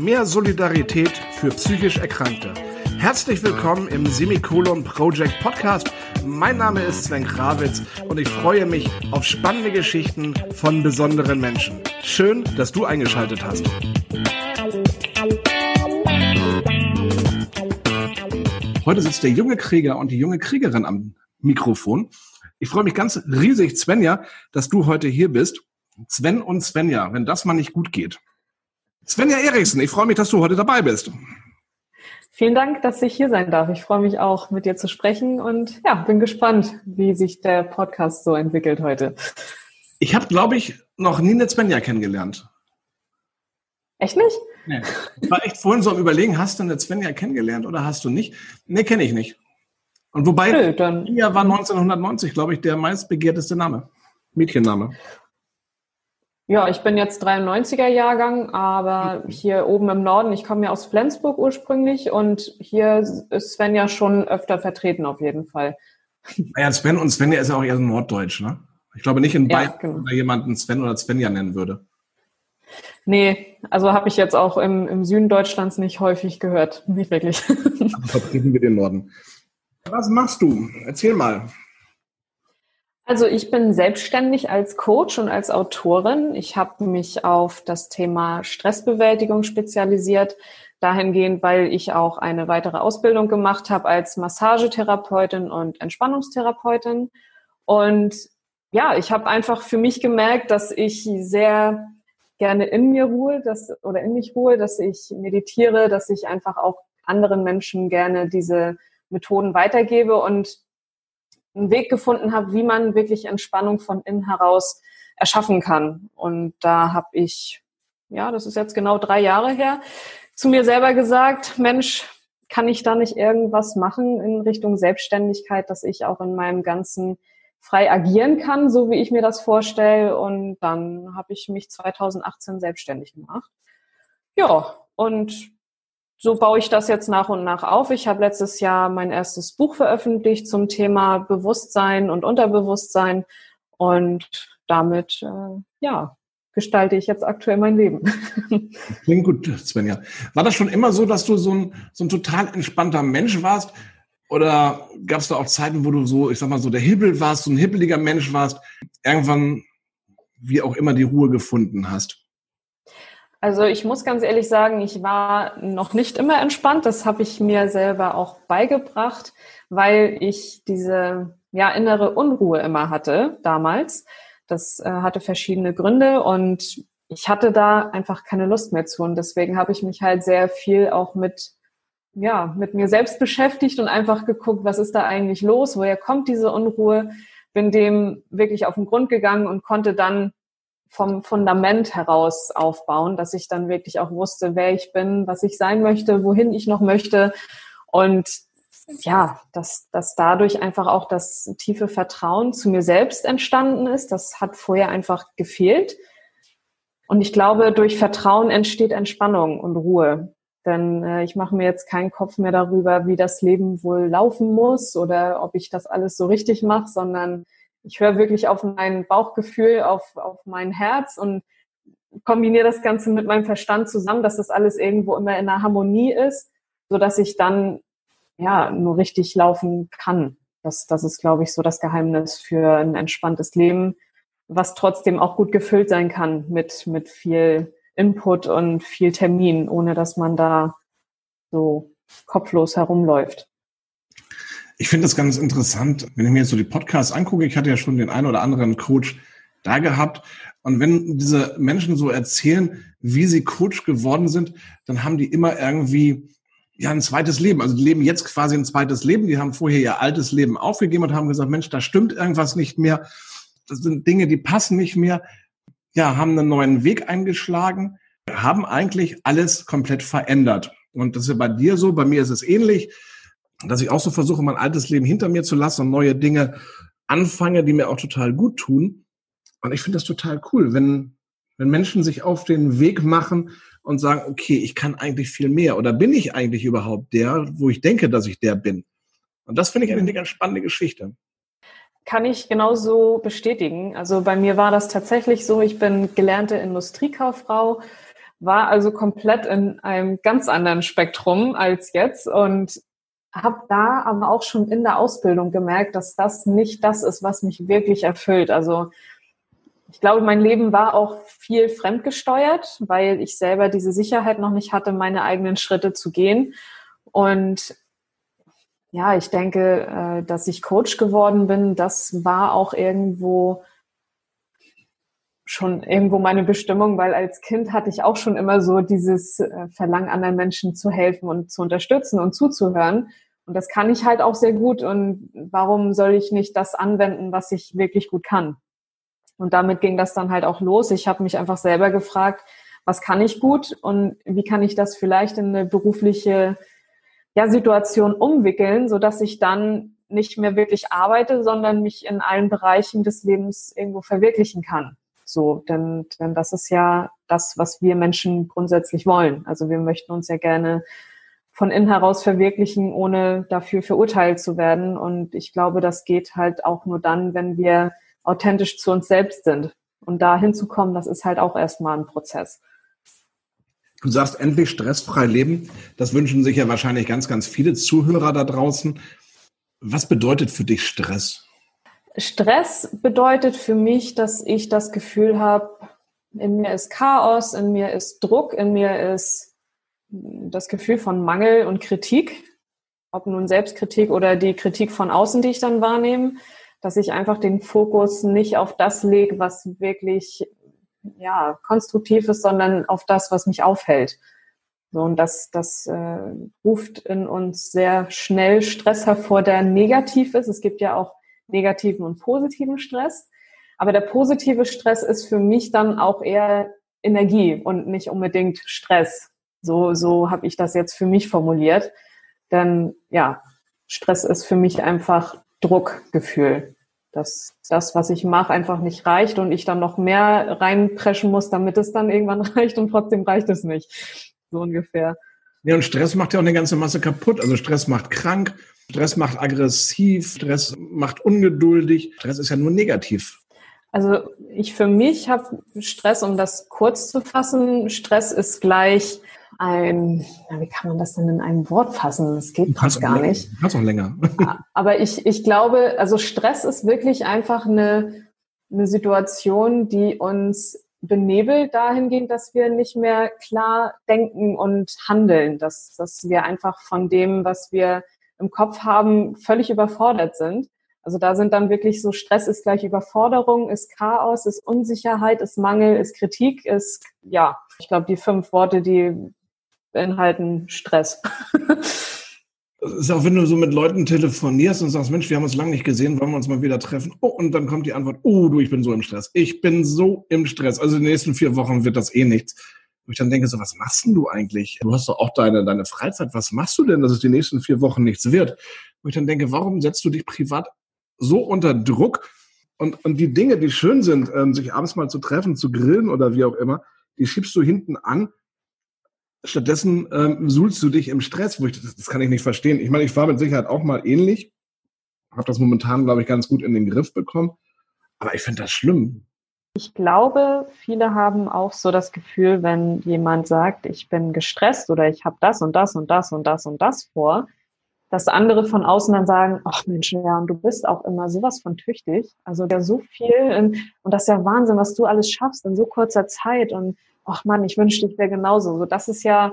Mehr Solidarität für psychisch Erkrankte. Herzlich willkommen im Semikolon Project Podcast. Mein Name ist Sven Krawitz und ich freue mich auf spannende Geschichten von besonderen Menschen. Schön, dass du eingeschaltet hast. Heute sitzt der junge Krieger und die junge Kriegerin am Mikrofon. Ich freue mich ganz riesig, Svenja, dass du heute hier bist. Sven und Svenja, wenn das mal nicht gut geht. Svenja Eriksen, ich freue mich, dass du heute dabei bist. Vielen Dank, dass ich hier sein darf. Ich freue mich auch, mit dir zu sprechen und ja, bin gespannt, wie sich der Podcast so entwickelt heute. Ich habe, glaube ich, noch nie eine Svenja kennengelernt. Echt nicht? Nee. Ich war echt vorhin so am Überlegen, hast du eine Svenja kennengelernt oder hast du nicht? Nee, kenne ich nicht. Und wobei, Nö, dann, Svenja war 1990, glaube ich, der meistbegehrteste Name. Mädchenname. Ja, ich bin jetzt 93er Jahrgang, aber hier oben im Norden, ich komme ja aus Flensburg ursprünglich und hier ist Sven ja schon öfter vertreten auf jeden Fall. Ja, Sven und Svenja ist ja auch eher Norddeutsch, ne? Ich glaube nicht in Bayern, ja, genau. jemanden Sven oder Svenja nennen würde. Nee, also habe ich jetzt auch im, im Süden Deutschlands nicht häufig gehört. Nicht wirklich. Also vertreten wir den Norden. Was machst du? Erzähl mal. Also ich bin selbstständig als Coach und als Autorin. Ich habe mich auf das Thema Stressbewältigung spezialisiert, dahingehend, weil ich auch eine weitere Ausbildung gemacht habe als Massagetherapeutin und Entspannungstherapeutin. Und ja, ich habe einfach für mich gemerkt, dass ich sehr gerne in mir ruhe, dass, oder in mich ruhe, dass ich meditiere, dass ich einfach auch anderen Menschen gerne diese Methoden weitergebe und einen Weg gefunden habe, wie man wirklich Entspannung von innen heraus erschaffen kann. Und da habe ich, ja, das ist jetzt genau drei Jahre her, zu mir selber gesagt, Mensch, kann ich da nicht irgendwas machen in Richtung Selbstständigkeit, dass ich auch in meinem ganzen frei agieren kann, so wie ich mir das vorstelle. Und dann habe ich mich 2018 selbstständig gemacht. Ja, und so baue ich das jetzt nach und nach auf. Ich habe letztes Jahr mein erstes Buch veröffentlicht zum Thema Bewusstsein und Unterbewusstsein und damit äh, ja gestalte ich jetzt aktuell mein Leben. Klingt gut, Svenja. War das schon immer so, dass du so ein, so ein total entspannter Mensch warst? Oder gab es da auch Zeiten, wo du so, ich sag mal, so der Hibbel warst, so ein hibbeliger Mensch warst, irgendwann, wie auch immer, die Ruhe gefunden hast? Also ich muss ganz ehrlich sagen, ich war noch nicht immer entspannt. Das habe ich mir selber auch beigebracht, weil ich diese ja innere Unruhe immer hatte damals. Das äh, hatte verschiedene Gründe und ich hatte da einfach keine Lust mehr zu und deswegen habe ich mich halt sehr viel auch mit ja mit mir selbst beschäftigt und einfach geguckt, was ist da eigentlich los, woher kommt diese Unruhe, bin dem wirklich auf den Grund gegangen und konnte dann vom Fundament heraus aufbauen, dass ich dann wirklich auch wusste, wer ich bin, was ich sein möchte, wohin ich noch möchte. Und ja, dass, dass dadurch einfach auch das tiefe Vertrauen zu mir selbst entstanden ist. Das hat vorher einfach gefehlt. Und ich glaube, durch Vertrauen entsteht Entspannung und Ruhe. Denn äh, ich mache mir jetzt keinen Kopf mehr darüber, wie das Leben wohl laufen muss oder ob ich das alles so richtig mache, sondern ich höre wirklich auf mein Bauchgefühl, auf, auf mein Herz und kombiniere das Ganze mit meinem Verstand zusammen, dass das alles irgendwo immer in einer Harmonie ist, so dass ich dann ja nur richtig laufen kann. Das, das ist, glaube ich, so das Geheimnis für ein entspanntes Leben, was trotzdem auch gut gefüllt sein kann mit, mit viel Input und viel Termin, ohne dass man da so kopflos herumläuft. Ich finde das ganz interessant, wenn ich mir jetzt so die Podcasts angucke. Ich hatte ja schon den einen oder anderen Coach da gehabt. Und wenn diese Menschen so erzählen, wie sie Coach geworden sind, dann haben die immer irgendwie ja ein zweites Leben. Also die leben jetzt quasi ein zweites Leben. Die haben vorher ihr altes Leben aufgegeben und haben gesagt, Mensch, da stimmt irgendwas nicht mehr. Das sind Dinge, die passen nicht mehr. Ja, haben einen neuen Weg eingeschlagen, haben eigentlich alles komplett verändert. Und das ist ja bei dir so, bei mir ist es ähnlich dass ich auch so versuche, mein altes Leben hinter mir zu lassen und neue Dinge anfange, die mir auch total gut tun. Und ich finde das total cool, wenn, wenn Menschen sich auf den Weg machen und sagen, okay, ich kann eigentlich viel mehr oder bin ich eigentlich überhaupt der, wo ich denke, dass ich der bin. Und das finde ich eigentlich eine ganz spannende Geschichte. Kann ich genauso bestätigen. Also bei mir war das tatsächlich so, ich bin gelernte Industriekauffrau, war also komplett in einem ganz anderen Spektrum als jetzt und habe da aber auch schon in der Ausbildung gemerkt, dass das nicht das ist, was mich wirklich erfüllt. Also ich glaube, mein Leben war auch viel fremdgesteuert, weil ich selber diese Sicherheit noch nicht hatte, meine eigenen Schritte zu gehen. Und ja, ich denke, äh, dass ich Coach geworden bin, das war auch irgendwo schon irgendwo meine Bestimmung, weil als Kind hatte ich auch schon immer so dieses äh, Verlangen, anderen Menschen zu helfen und zu unterstützen und zuzuhören. Und das kann ich halt auch sehr gut. Und warum soll ich nicht das anwenden, was ich wirklich gut kann? Und damit ging das dann halt auch los. Ich habe mich einfach selber gefragt, was kann ich gut und wie kann ich das vielleicht in eine berufliche ja, Situation umwickeln, so dass ich dann nicht mehr wirklich arbeite, sondern mich in allen Bereichen des Lebens irgendwo verwirklichen kann. So, denn, denn das ist ja das, was wir Menschen grundsätzlich wollen. Also wir möchten uns ja gerne von innen heraus verwirklichen, ohne dafür verurteilt zu werden. Und ich glaube, das geht halt auch nur dann, wenn wir authentisch zu uns selbst sind. Und da hinzukommen, das ist halt auch erstmal ein Prozess. Du sagst endlich stressfrei leben. Das wünschen sich ja wahrscheinlich ganz, ganz viele Zuhörer da draußen. Was bedeutet für dich Stress? Stress bedeutet für mich, dass ich das Gefühl habe, in mir ist Chaos, in mir ist Druck, in mir ist das Gefühl von Mangel und Kritik, ob nun Selbstkritik oder die Kritik von außen, die ich dann wahrnehme, dass ich einfach den Fokus nicht auf das lege, was wirklich ja konstruktiv ist, sondern auf das, was mich aufhält. So, und das, das äh, ruft in uns sehr schnell Stress hervor, der negativ ist. Es gibt ja auch negativen und positiven Stress. Aber der positive Stress ist für mich dann auch eher Energie und nicht unbedingt Stress. So, so habe ich das jetzt für mich formuliert. Denn ja, Stress ist für mich einfach Druckgefühl. Dass das, was ich mache, einfach nicht reicht und ich dann noch mehr reinpreschen muss, damit es dann irgendwann reicht und trotzdem reicht es nicht. So ungefähr. Ja, und Stress macht ja auch eine ganze Masse kaputt. Also Stress macht krank, Stress macht aggressiv, Stress macht ungeduldig. Stress ist ja nur negativ. Also ich für mich habe Stress, um das kurz zu fassen, Stress ist gleich ein, wie kann man das denn in einem Wort fassen? Das geht fast gar nicht. Kannst auch länger. Aber ich, ich glaube, also Stress ist wirklich einfach eine, eine Situation, die uns benebelt dahingehend, dass wir nicht mehr klar denken und handeln, dass, dass wir einfach von dem, was wir im Kopf haben, völlig überfordert sind. Also da sind dann wirklich so Stress ist gleich Überforderung, ist Chaos, ist Unsicherheit, ist Mangel, ist Kritik, ist ja, ich glaube die fünf Worte, die beinhalten Stress. Das ist auch, wenn du so mit Leuten telefonierst und sagst, Mensch, wir haben uns lange nicht gesehen, wollen wir uns mal wieder treffen? Oh, und dann kommt die Antwort, oh, du, ich bin so im Stress. Ich bin so im Stress. Also in den nächsten vier Wochen wird das eh nichts. Wo ich dann denke, so, was machst denn du eigentlich? Du hast doch auch deine, deine Freizeit. Was machst du denn, dass es die nächsten vier Wochen nichts wird? Wo ich dann denke, warum setzt du dich privat so unter Druck? Und, und die Dinge, die schön sind, ähm, sich abends mal zu treffen, zu grillen oder wie auch immer, die schiebst du hinten an. Stattdessen ähm, suhlst du dich im Stress, wo ich das, das kann ich nicht verstehen. Ich meine, ich war mit Sicherheit auch mal ähnlich, habe das momentan, glaube ich, ganz gut in den Griff bekommen. Aber ich finde das schlimm. Ich glaube, viele haben auch so das Gefühl, wenn jemand sagt, ich bin gestresst oder ich habe das und das und das und das und das vor, dass andere von außen dann sagen, ach Mensch, ja, und du bist auch immer sowas von tüchtig. Also ja so viel und das ist ja Wahnsinn, was du alles schaffst in so kurzer Zeit und ach Mann, ich wünschte, ich wäre genauso. So, das ist ja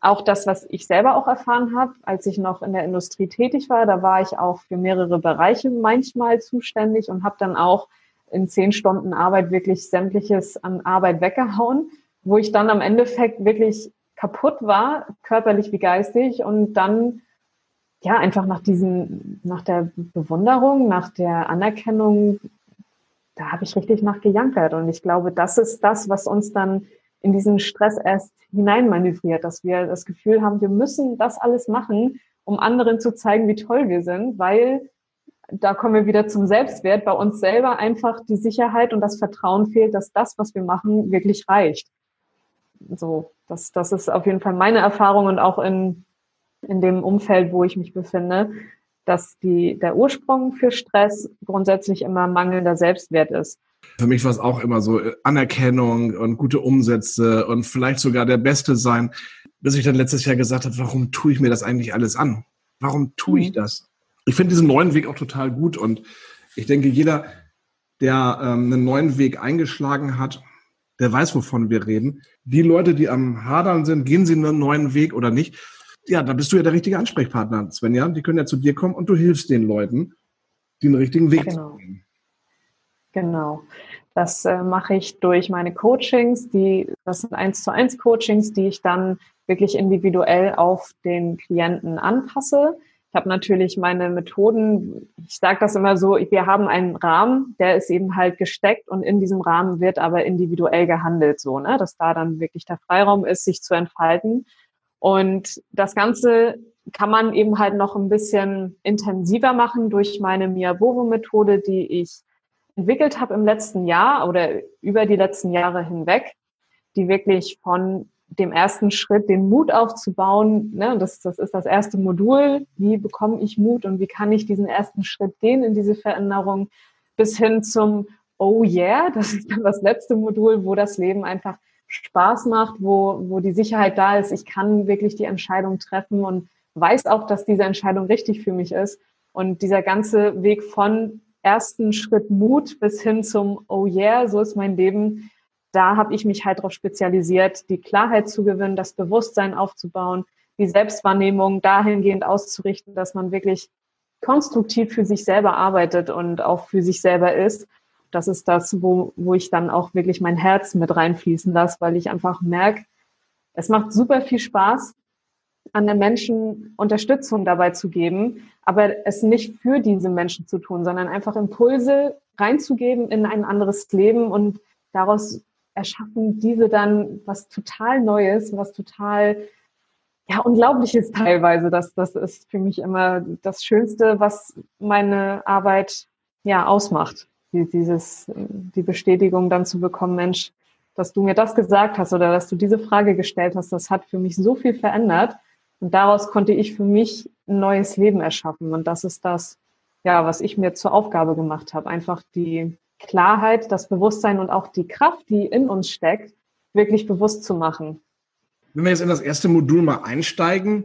auch das, was ich selber auch erfahren habe, als ich noch in der Industrie tätig war. Da war ich auch für mehrere Bereiche manchmal zuständig und habe dann auch in zehn Stunden Arbeit wirklich sämtliches an Arbeit weggehauen, wo ich dann am Endeffekt wirklich kaputt war, körperlich wie geistig und dann ja einfach nach diesen, nach der Bewunderung, nach der Anerkennung, da habe ich richtig nachgejankert. Und ich glaube, das ist das, was uns dann in diesen Stress erst hineinmanövriert, dass wir das Gefühl haben, wir müssen das alles machen, um anderen zu zeigen, wie toll wir sind, weil da kommen wir wieder zum Selbstwert, bei uns selber einfach die Sicherheit und das Vertrauen fehlt, dass das, was wir machen, wirklich reicht. So, das, das ist auf jeden Fall meine Erfahrung und auch in, in dem Umfeld, wo ich mich befinde, dass die, der Ursprung für Stress grundsätzlich immer mangelnder Selbstwert ist. Für mich war es auch immer so äh, Anerkennung und gute Umsätze und vielleicht sogar der Beste sein, bis ich dann letztes Jahr gesagt habe, warum tue ich mir das eigentlich alles an? Warum tue ich mhm. das? Ich finde diesen neuen Weg auch total gut und ich denke, jeder, der ähm, einen neuen Weg eingeschlagen hat, der weiß, wovon wir reden. Die Leute, die am Hadern sind, gehen sie einen neuen Weg oder nicht? Ja, da bist du ja der richtige Ansprechpartner, Svenja. Die können ja zu dir kommen und du hilfst den Leuten, den richtigen Weg genau. zu gehen. Genau. Das äh, mache ich durch meine Coachings, die, das sind eins zu eins Coachings, die ich dann wirklich individuell auf den Klienten anpasse. Ich habe natürlich meine Methoden, ich sage das immer so, wir haben einen Rahmen, der ist eben halt gesteckt und in diesem Rahmen wird aber individuell gehandelt, so, ne, dass da dann wirklich der Freiraum ist, sich zu entfalten. Und das Ganze kann man eben halt noch ein bisschen intensiver machen durch meine Miyabovo-Methode, die ich entwickelt habe im letzten Jahr oder über die letzten Jahre hinweg, die wirklich von dem ersten Schritt, den Mut aufzubauen. Ne? Das, das ist das erste Modul. Wie bekomme ich Mut und wie kann ich diesen ersten Schritt gehen in diese Veränderung? Bis hin zum Oh yeah, das ist dann das letzte Modul, wo das Leben einfach Spaß macht, wo, wo die Sicherheit da ist. Ich kann wirklich die Entscheidung treffen und weiß auch, dass diese Entscheidung richtig für mich ist. Und dieser ganze Weg von ersten Schritt Mut bis hin zum Oh yeah, so ist mein Leben, da habe ich mich halt darauf spezialisiert, die Klarheit zu gewinnen, das Bewusstsein aufzubauen, die Selbstwahrnehmung dahingehend auszurichten, dass man wirklich konstruktiv für sich selber arbeitet und auch für sich selber ist. Das ist das, wo, wo ich dann auch wirklich mein Herz mit reinfließen lasse, weil ich einfach merke, es macht super viel Spaß, an den Menschen Unterstützung dabei zu geben, aber es nicht für diese Menschen zu tun, sondern einfach Impulse reinzugeben in ein anderes Leben und daraus erschaffen diese dann was total Neues, was total ja, Unglaubliches teilweise. Das, das ist für mich immer das Schönste, was meine Arbeit ja ausmacht. Dieses, die Bestätigung dann zu bekommen, Mensch, dass du mir das gesagt hast oder dass du diese Frage gestellt hast, das hat für mich so viel verändert. Und daraus konnte ich für mich ein neues Leben erschaffen. Und das ist das, ja, was ich mir zur Aufgabe gemacht habe. Einfach die, Klarheit, das Bewusstsein und auch die Kraft, die in uns steckt, wirklich bewusst zu machen. Wenn wir jetzt in das erste Modul mal einsteigen,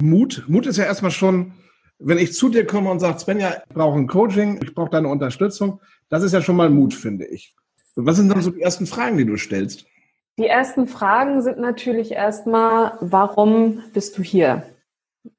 Mut. Mut ist ja erstmal schon, wenn ich zu dir komme und sage, Svenja, ich brauche ein Coaching, ich brauche deine Unterstützung, das ist ja schon mal Mut, finde ich. Was sind dann so die ersten Fragen, die du stellst? Die ersten Fragen sind natürlich erstmal, warum bist du hier?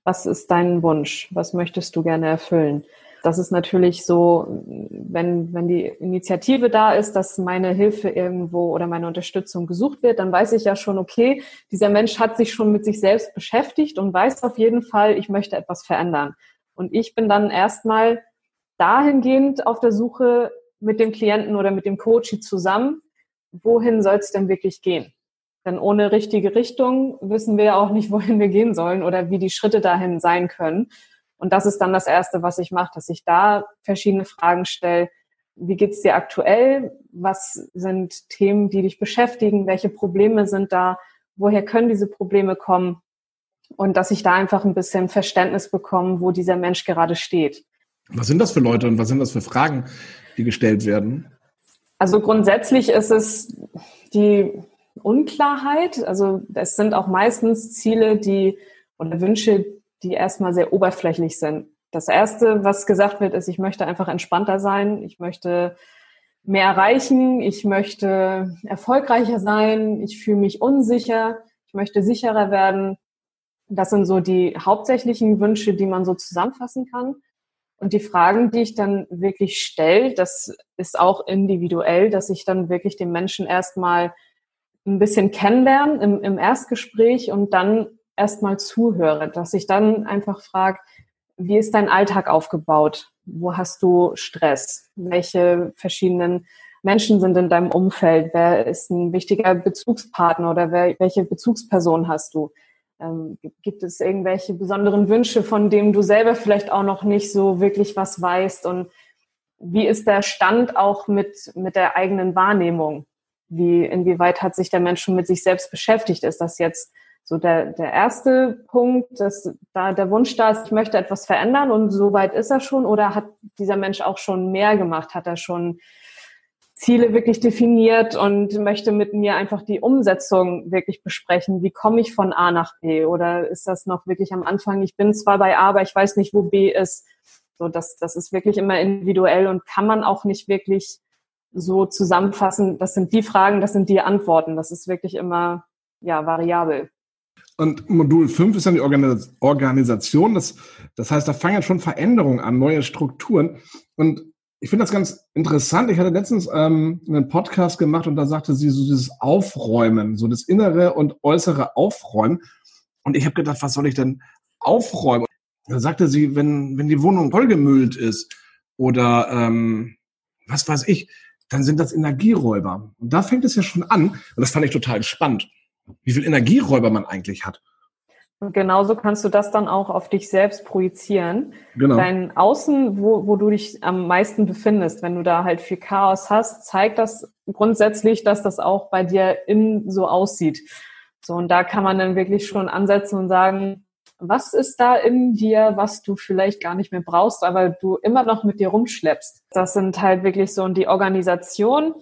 Was ist dein Wunsch? Was möchtest du gerne erfüllen? Das ist natürlich so, wenn, wenn die Initiative da ist, dass meine Hilfe irgendwo oder meine Unterstützung gesucht wird, dann weiß ich ja schon, okay, dieser Mensch hat sich schon mit sich selbst beschäftigt und weiß auf jeden Fall, ich möchte etwas verändern. Und ich bin dann erstmal dahingehend auf der Suche mit dem Klienten oder mit dem Coach zusammen, wohin soll es denn wirklich gehen? Denn ohne richtige Richtung wissen wir ja auch nicht, wohin wir gehen sollen oder wie die Schritte dahin sein können. Und das ist dann das Erste, was ich mache, dass ich da verschiedene Fragen stelle. Wie geht's dir aktuell? Was sind Themen, die dich beschäftigen? Welche Probleme sind da? Woher können diese Probleme kommen? Und dass ich da einfach ein bisschen Verständnis bekomme, wo dieser Mensch gerade steht. Was sind das für Leute und was sind das für Fragen, die gestellt werden? Also grundsätzlich ist es die Unklarheit. Also es sind auch meistens Ziele, die oder Wünsche, die erstmal sehr oberflächlich sind. Das erste, was gesagt wird, ist, ich möchte einfach entspannter sein, ich möchte mehr erreichen, ich möchte erfolgreicher sein, ich fühle mich unsicher, ich möchte sicherer werden. Das sind so die hauptsächlichen Wünsche, die man so zusammenfassen kann. Und die Fragen, die ich dann wirklich stelle, das ist auch individuell, dass ich dann wirklich den Menschen erstmal ein bisschen kennenlernen im, im Erstgespräch und dann erstmal zuhöre, dass ich dann einfach frage, wie ist dein Alltag aufgebaut? Wo hast du Stress? Welche verschiedenen Menschen sind in deinem Umfeld? Wer ist ein wichtiger Bezugspartner oder wer, welche Bezugsperson hast du? Ähm, gibt es irgendwelche besonderen Wünsche, von denen du selber vielleicht auch noch nicht so wirklich was weißt? Und wie ist der Stand auch mit, mit der eigenen Wahrnehmung? Wie, inwieweit hat sich der Mensch schon mit sich selbst beschäftigt? Ist das jetzt so der, der erste Punkt, dass da der Wunsch da ist, ich möchte etwas verändern und so weit ist er schon oder hat dieser Mensch auch schon mehr gemacht? Hat er schon Ziele wirklich definiert und möchte mit mir einfach die Umsetzung wirklich besprechen. Wie komme ich von A nach B? Oder ist das noch wirklich am Anfang? Ich bin zwar bei A, aber ich weiß nicht, wo B ist. So, das, das ist wirklich immer individuell und kann man auch nicht wirklich so zusammenfassen. Das sind die Fragen, das sind die Antworten. Das ist wirklich immer, ja, variabel. Und Modul 5 ist dann die Organisation. Das, das heißt, da fangen schon Veränderungen an, neue Strukturen. Und ich finde das ganz interessant. Ich hatte letztens ähm, einen Podcast gemacht und da sagte sie so dieses Aufräumen, so das innere und äußere Aufräumen. Und ich habe gedacht, was soll ich denn aufräumen? Da sagte sie, wenn, wenn die Wohnung vollgemüllt ist oder ähm, was weiß ich, dann sind das Energieräuber. Und da fängt es ja schon an. Und das fand ich total spannend, wie viel Energieräuber man eigentlich hat. Und genauso kannst du das dann auch auf dich selbst projizieren. Genau. Dein Außen, wo, wo du dich am meisten befindest, wenn du da halt viel Chaos hast, zeigt das grundsätzlich, dass das auch bei dir innen so aussieht. So, und da kann man dann wirklich schon ansetzen und sagen, was ist da in dir, was du vielleicht gar nicht mehr brauchst, aber du immer noch mit dir rumschleppst. Das sind halt wirklich so und die Organisation,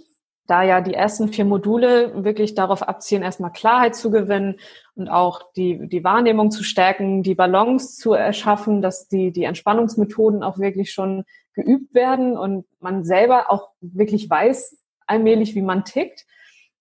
da ja die ersten vier Module wirklich darauf abzielen, erstmal Klarheit zu gewinnen und auch die, die Wahrnehmung zu stärken, die Balance zu erschaffen, dass die, die Entspannungsmethoden auch wirklich schon geübt werden und man selber auch wirklich weiß allmählich, wie man tickt,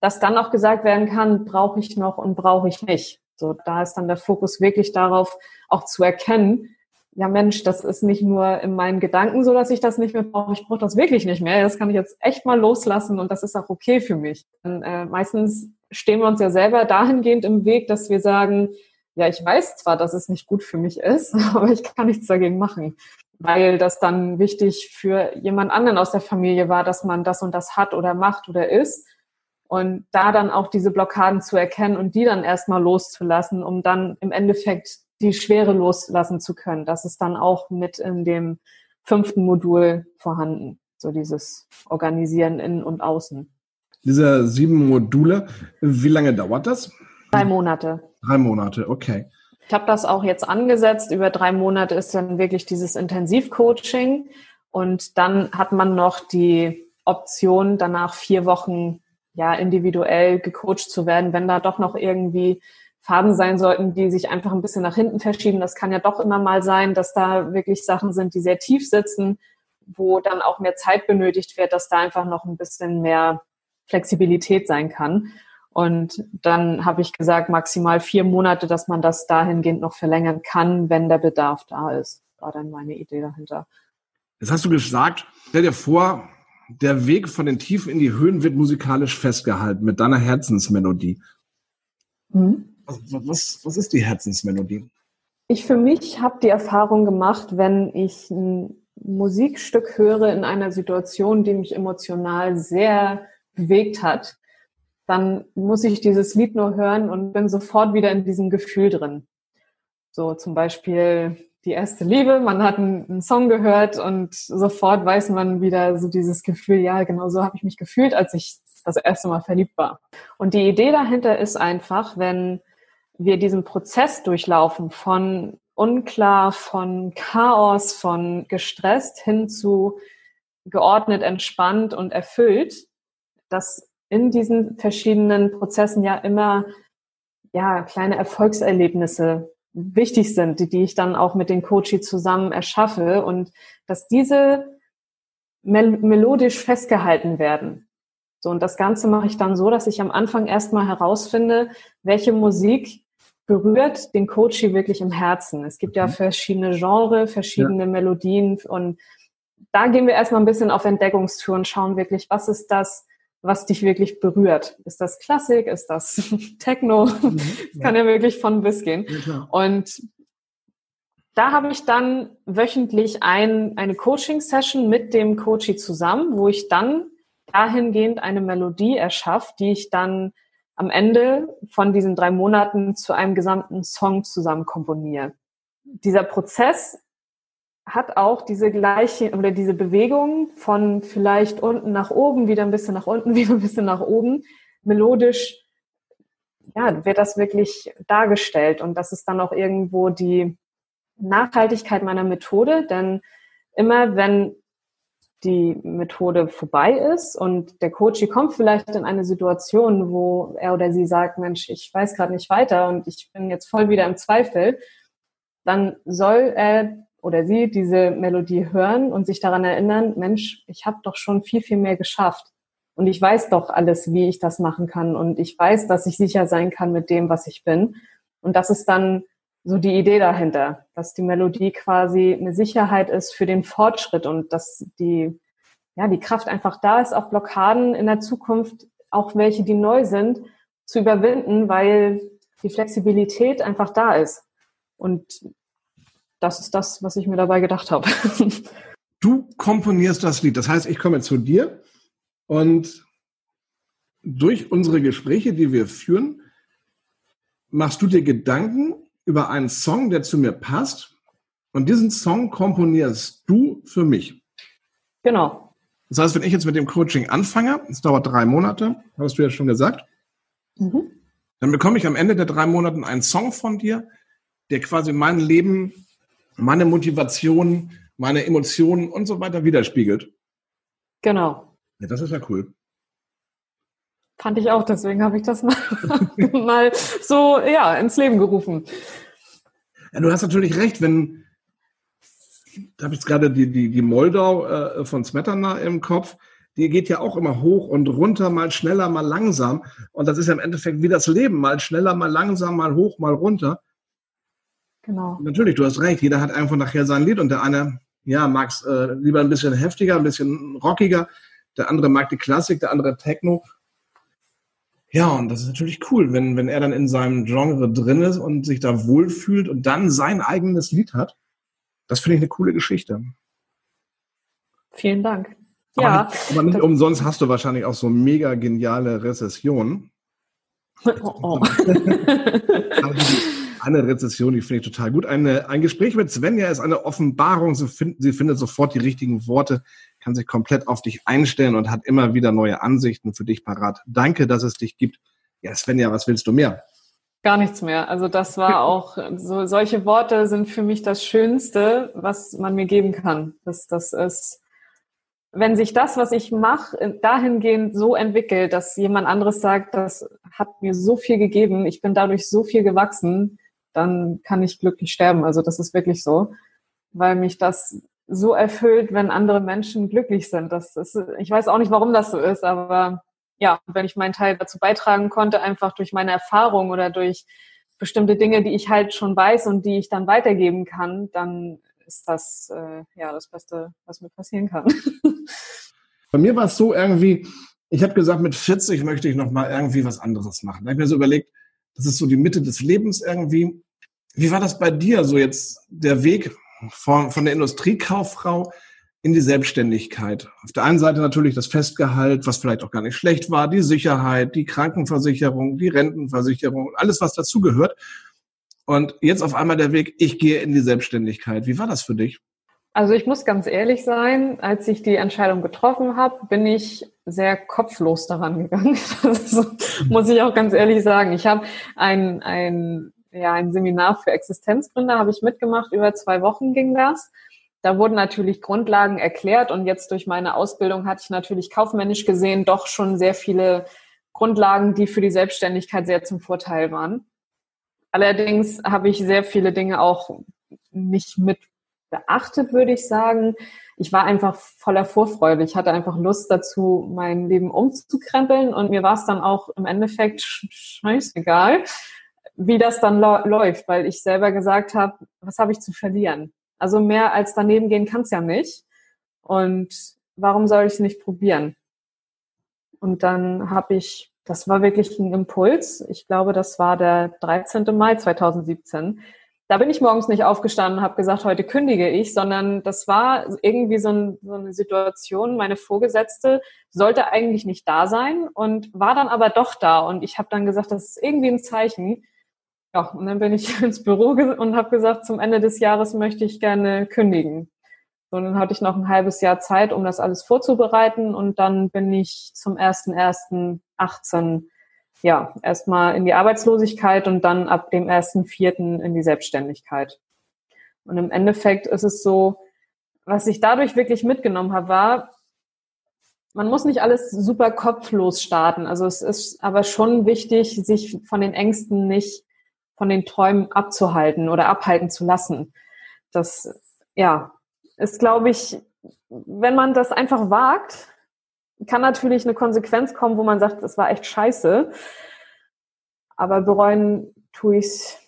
dass dann auch gesagt werden kann, brauche ich noch und brauche ich nicht. So, da ist dann der Fokus wirklich darauf, auch zu erkennen, ja Mensch, das ist nicht nur in meinen Gedanken so, dass ich das nicht mehr brauche, ich brauche das wirklich nicht mehr. Das kann ich jetzt echt mal loslassen und das ist auch okay für mich. Und, äh, meistens stehen wir uns ja selber dahingehend im Weg, dass wir sagen, ja, ich weiß zwar, dass es nicht gut für mich ist, aber ich kann nichts dagegen machen, weil das dann wichtig für jemand anderen aus der Familie war, dass man das und das hat oder macht oder ist. Und da dann auch diese Blockaden zu erkennen und die dann erstmal loszulassen, um dann im Endeffekt die Schwere loslassen zu können. Das ist dann auch mit in dem fünften Modul vorhanden. So dieses Organisieren innen und außen. Diese sieben Module, wie lange dauert das? Drei Monate. Drei Monate, okay. Ich habe das auch jetzt angesetzt. Über drei Monate ist dann wirklich dieses Intensivcoaching. Und dann hat man noch die Option, danach vier Wochen ja individuell gecoacht zu werden, wenn da doch noch irgendwie Farben sein sollten, die sich einfach ein bisschen nach hinten verschieben. Das kann ja doch immer mal sein, dass da wirklich Sachen sind, die sehr tief sitzen, wo dann auch mehr Zeit benötigt wird, dass da einfach noch ein bisschen mehr Flexibilität sein kann. Und dann habe ich gesagt, maximal vier Monate, dass man das dahingehend noch verlängern kann, wenn der Bedarf da ist. War dann meine Idee dahinter. Jetzt hast du gesagt, stell dir vor, der Weg von den Tiefen in die Höhen wird musikalisch festgehalten mit deiner Herzensmelodie. Mhm. Was, was ist die Herzensmelodie? Ich für mich habe die Erfahrung gemacht, wenn ich ein Musikstück höre in einer Situation, die mich emotional sehr bewegt hat, dann muss ich dieses Lied nur hören und bin sofort wieder in diesem Gefühl drin. So zum Beispiel die erste Liebe, man hat einen, Song gehört und sofort weiß man wieder so dieses Gefühl, ja, genau so habe ich mich gefühlt, als ich das erste Mal verliebt war. Und die Idee dahinter ist einfach, wenn wir diesen Prozess durchlaufen von unklar, von Chaos, von gestresst hin zu geordnet, entspannt und erfüllt, dass in diesen verschiedenen Prozessen ja immer ja kleine Erfolgserlebnisse wichtig sind, die, die ich dann auch mit den Coaches zusammen erschaffe und dass diese mel melodisch festgehalten werden. So, und das Ganze mache ich dann so, dass ich am Anfang erstmal herausfinde, welche Musik berührt den Coachy wirklich im Herzen. Es gibt ja mhm. verschiedene Genre, verschiedene ja. Melodien und da gehen wir erstmal ein bisschen auf Entdeckungstour und schauen wirklich, was ist das, was dich wirklich berührt. Ist das Klassik? Ist das Techno? Mhm. Kann ja wirklich von bis gehen. Ja, und da habe ich dann wöchentlich ein, eine Coaching-Session mit dem Coachy zusammen, wo ich dann dahingehend eine Melodie erschaffe, die ich dann am Ende von diesen drei Monaten zu einem gesamten Song zusammen komponiere. Dieser Prozess hat auch diese gleiche oder diese Bewegung von vielleicht unten nach oben, wieder ein bisschen nach unten, wieder ein bisschen nach oben, melodisch, ja, wird das wirklich dargestellt. Und das ist dann auch irgendwo die Nachhaltigkeit meiner Methode, denn immer wenn die Methode vorbei ist und der Coach kommt vielleicht in eine Situation, wo er oder sie sagt, Mensch, ich weiß gerade nicht weiter und ich bin jetzt voll wieder im Zweifel, dann soll er oder sie diese Melodie hören und sich daran erinnern, Mensch, ich habe doch schon viel, viel mehr geschafft. Und ich weiß doch alles, wie ich das machen kann. Und ich weiß, dass ich sicher sein kann mit dem, was ich bin. Und das ist dann so die Idee dahinter, dass die Melodie quasi eine Sicherheit ist für den Fortschritt und dass die, ja, die Kraft einfach da ist, auch Blockaden in der Zukunft, auch welche, die neu sind, zu überwinden, weil die Flexibilität einfach da ist. Und das ist das, was ich mir dabei gedacht habe. Du komponierst das Lied. Das heißt, ich komme zu dir und durch unsere Gespräche, die wir führen, machst du dir Gedanken über einen Song, der zu mir passt. Und diesen Song komponierst du für mich. Genau. Das heißt, wenn ich jetzt mit dem Coaching anfange, es dauert drei Monate, hast du ja schon gesagt, mhm. dann bekomme ich am Ende der drei Monate einen Song von dir, der quasi mein Leben meine Motivation, meine Emotionen und so weiter widerspiegelt. Genau. Ja, das ist ja cool. Fand ich auch, deswegen habe ich das mal, mal so ja, ins Leben gerufen. Ja, du hast natürlich recht, wenn, da habe ich jetzt gerade die, die, die Moldau äh, von Smetana im Kopf, die geht ja auch immer hoch und runter, mal schneller, mal langsam. Und das ist ja im Endeffekt wie das Leben, mal schneller, mal langsam, mal hoch, mal runter. Genau. Natürlich, du hast recht. Jeder hat einfach nachher sein Lied und der eine, ja, mag es äh, lieber ein bisschen heftiger, ein bisschen rockiger. Der andere mag die Klassik, der andere Techno. Ja, und das ist natürlich cool, wenn, wenn er dann in seinem Genre drin ist und sich da wohlfühlt und dann sein eigenes Lied hat. Das finde ich eine coole Geschichte. Vielen Dank. Aber ja. Nicht, aber nicht umsonst hast du wahrscheinlich auch so mega geniale Rezessionen. Oh, oh. eine Rezession, die finde ich total gut. Eine, ein Gespräch mit Svenja ist eine Offenbarung. Sie, find, sie findet sofort die richtigen Worte, kann sich komplett auf dich einstellen und hat immer wieder neue Ansichten für dich parat. Danke, dass es dich gibt. Ja, Svenja, was willst du mehr? Gar nichts mehr. Also das war auch, so, solche Worte sind für mich das Schönste, was man mir geben kann. Das, das ist, wenn sich das, was ich mache, dahingehend so entwickelt, dass jemand anderes sagt, das hat mir so viel gegeben, ich bin dadurch so viel gewachsen, dann kann ich glücklich sterben. Also das ist wirklich so, weil mich das so erfüllt, wenn andere Menschen glücklich sind. Das ist, ich weiß auch nicht, warum das so ist, aber ja, wenn ich meinen Teil dazu beitragen konnte, einfach durch meine Erfahrung oder durch bestimmte Dinge, die ich halt schon weiß und die ich dann weitergeben kann, dann ist das äh, ja das Beste, was mir passieren kann. Bei mir war es so irgendwie, ich habe gesagt, mit 40 möchte ich noch mal irgendwie was anderes machen. Da habe ich mir so überlegt, das ist so die Mitte des Lebens irgendwie. Wie war das bei dir, so jetzt der Weg von, von der Industriekauffrau in die Selbstständigkeit? Auf der einen Seite natürlich das Festgehalt, was vielleicht auch gar nicht schlecht war, die Sicherheit, die Krankenversicherung, die Rentenversicherung, alles, was dazugehört. Und jetzt auf einmal der Weg, ich gehe in die Selbstständigkeit. Wie war das für dich? Also ich muss ganz ehrlich sein, als ich die Entscheidung getroffen habe, bin ich sehr kopflos daran gegangen. Das muss ich auch ganz ehrlich sagen. Ich habe ein, ein, ja, ein Seminar für Existenzgründer, habe ich mitgemacht, über zwei Wochen ging das. Da wurden natürlich Grundlagen erklärt und jetzt durch meine Ausbildung hatte ich natürlich kaufmännisch gesehen doch schon sehr viele Grundlagen, die für die Selbstständigkeit sehr zum Vorteil waren. Allerdings habe ich sehr viele Dinge auch nicht mit beachtet, würde ich sagen. Ich war einfach voller Vorfreude. Ich hatte einfach Lust dazu, mein Leben umzukrempeln und mir war es dann auch im Endeffekt scheißegal, wie das dann läuft, weil ich selber gesagt habe, was habe ich zu verlieren? Also mehr als daneben gehen kann es ja nicht. Und warum soll ich es nicht probieren? Und dann habe ich, das war wirklich ein Impuls. Ich glaube, das war der 13. Mai 2017 da bin ich morgens nicht aufgestanden und habe gesagt, heute kündige ich, sondern das war irgendwie so, ein, so, eine Situation, meine Vorgesetzte sollte eigentlich nicht da sein und war dann aber doch da. Und ich habe dann gesagt, das ist irgendwie ein Zeichen. Ja, und dann bin ich ins Büro und habe gesagt, zum Ende des Jahres möchte ich gerne kündigen. So, dann hatte ich noch ein halbes Jahr Zeit, um das alles vorzubereiten und dann bin ich zum 1.1.18 ja, erstmal in die Arbeitslosigkeit und dann ab dem ersten Vierten in die Selbstständigkeit. Und im Endeffekt ist es so, was ich dadurch wirklich mitgenommen habe, war, man muss nicht alles super kopflos starten. Also es ist aber schon wichtig, sich von den Ängsten nicht von den Träumen abzuhalten oder abhalten zu lassen. Das, ja, ist, glaube ich, wenn man das einfach wagt, kann natürlich eine Konsequenz kommen, wo man sagt, das war echt scheiße. Aber bereuen tue ich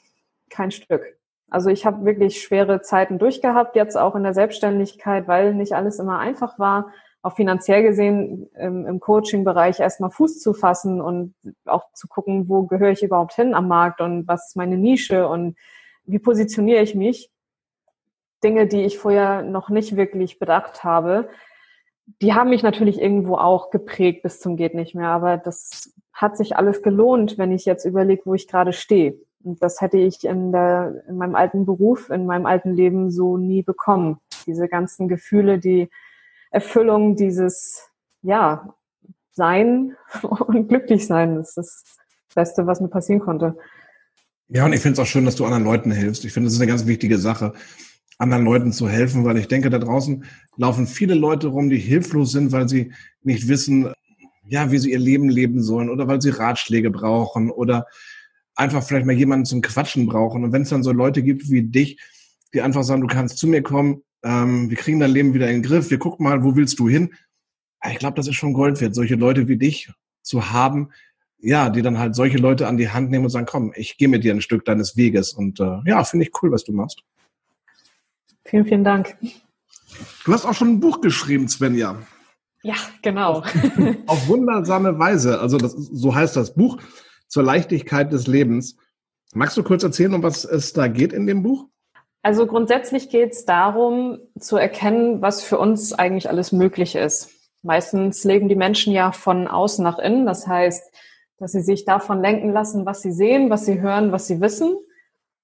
kein Stück. Also ich habe wirklich schwere Zeiten durchgehabt, jetzt auch in der Selbstständigkeit, weil nicht alles immer einfach war auch finanziell gesehen im, im Coaching-Bereich erstmal Fuß zu fassen und auch zu gucken, wo gehöre ich überhaupt hin am Markt und was ist meine Nische und wie positioniere ich mich. Dinge, die ich vorher noch nicht wirklich bedacht habe, die haben mich natürlich irgendwo auch geprägt bis zum geht nicht mehr, aber das hat sich alles gelohnt, wenn ich jetzt überlege, wo ich gerade stehe. Und das hätte ich in, der, in meinem alten Beruf, in meinem alten Leben so nie bekommen. Diese ganzen Gefühle, die Erfüllung dieses, ja, Sein und glücklich sein. Das ist das Beste, was mir passieren konnte. Ja, und ich finde es auch schön, dass du anderen Leuten hilfst. Ich finde, das ist eine ganz wichtige Sache, anderen Leuten zu helfen, weil ich denke, da draußen laufen viele Leute rum, die hilflos sind, weil sie nicht wissen, ja, wie sie ihr Leben leben sollen oder weil sie Ratschläge brauchen oder einfach vielleicht mal jemanden zum Quatschen brauchen. Und wenn es dann so Leute gibt wie dich, die einfach sagen, du kannst zu mir kommen, ähm, wir kriegen dein Leben wieder in den Griff, wir gucken mal, wo willst du hin? Ich glaube, das ist schon Gold wert, solche Leute wie dich zu haben, ja, die dann halt solche Leute an die Hand nehmen und sagen, komm, ich gehe mit dir ein Stück deines Weges. Und äh, ja, finde ich cool, was du machst. Vielen, vielen Dank. Du hast auch schon ein Buch geschrieben, Svenja. Ja, genau. Auf, wundersame Weise. Also das, so heißt das Buch zur Leichtigkeit des Lebens. Magst du kurz erzählen, um was es da geht in dem Buch? Also grundsätzlich geht es darum, zu erkennen, was für uns eigentlich alles möglich ist. Meistens leben die Menschen ja von außen nach innen. Das heißt, dass sie sich davon lenken lassen, was sie sehen, was sie hören, was sie wissen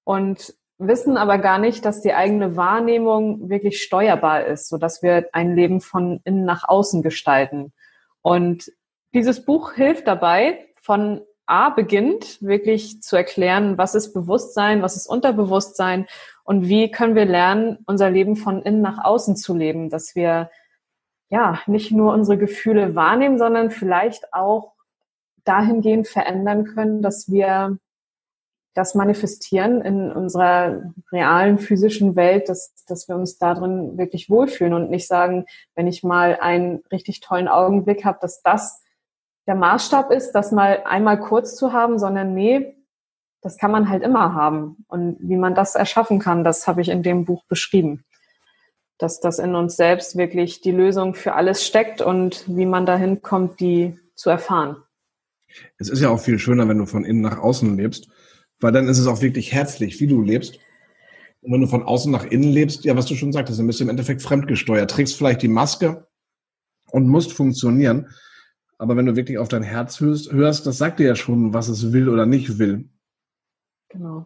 und wissen aber gar nicht, dass die eigene Wahrnehmung wirklich steuerbar ist, so dass wir ein Leben von innen nach außen gestalten. Und dieses Buch hilft dabei, von A beginnt, wirklich zu erklären, was ist Bewusstsein, was ist Unterbewusstsein und wie können wir lernen, unser Leben von innen nach außen zu leben, dass wir ja nicht nur unsere Gefühle wahrnehmen, sondern vielleicht auch dahingehend verändern können, dass wir das manifestieren in unserer realen physischen Welt, dass, dass wir uns darin wirklich wohlfühlen und nicht sagen, wenn ich mal einen richtig tollen Augenblick habe, dass das der Maßstab ist, das mal einmal kurz zu haben, sondern nee, das kann man halt immer haben. Und wie man das erschaffen kann, das habe ich in dem Buch beschrieben. Dass das in uns selbst wirklich die Lösung für alles steckt und wie man dahin kommt, die zu erfahren. Es ist ja auch viel schöner, wenn du von innen nach außen lebst, weil dann ist es auch wirklich herzlich, wie du lebst. Und wenn du von außen nach innen lebst, ja, was du schon sagtest, dann bist du im Endeffekt fremdgesteuert, trägst vielleicht die Maske und musst funktionieren. Aber wenn du wirklich auf dein Herz hörst, hörst, das sagt dir ja schon, was es will oder nicht will. Genau.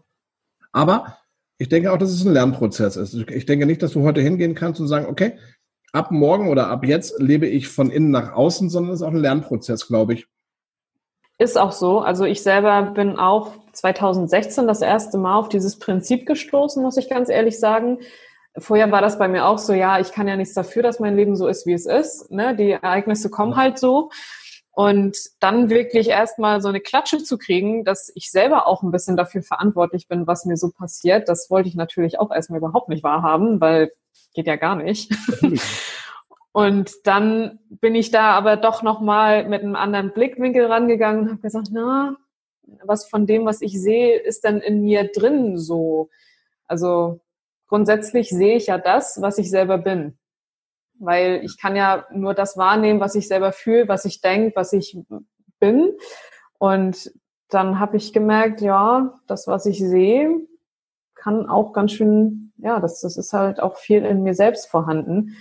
Aber ich denke auch, dass es ein Lernprozess ist. Ich denke nicht, dass du heute hingehen kannst und sagen, okay, ab morgen oder ab jetzt lebe ich von innen nach außen, sondern es ist auch ein Lernprozess, glaube ich. Ist auch so. Also ich selber bin auch 2016 das erste Mal auf dieses Prinzip gestoßen, muss ich ganz ehrlich sagen. Vorher war das bei mir auch so, ja, ich kann ja nichts dafür, dass mein Leben so ist, wie es ist. Ne? Die Ereignisse kommen halt so. Und dann wirklich erstmal so eine Klatsche zu kriegen, dass ich selber auch ein bisschen dafür verantwortlich bin, was mir so passiert, das wollte ich natürlich auch erstmal überhaupt nicht wahrhaben, weil geht ja gar nicht. und dann bin ich da aber doch nochmal mit einem anderen Blickwinkel rangegangen und habe gesagt, na, was von dem, was ich sehe, ist dann in mir drin so. Also grundsätzlich sehe ich ja das, was ich selber bin weil ich kann ja nur das wahrnehmen, was ich selber fühle, was ich denke, was ich bin. Und dann habe ich gemerkt, ja, das, was ich sehe, kann auch ganz schön, ja, das, das ist halt auch viel in mir selbst vorhanden.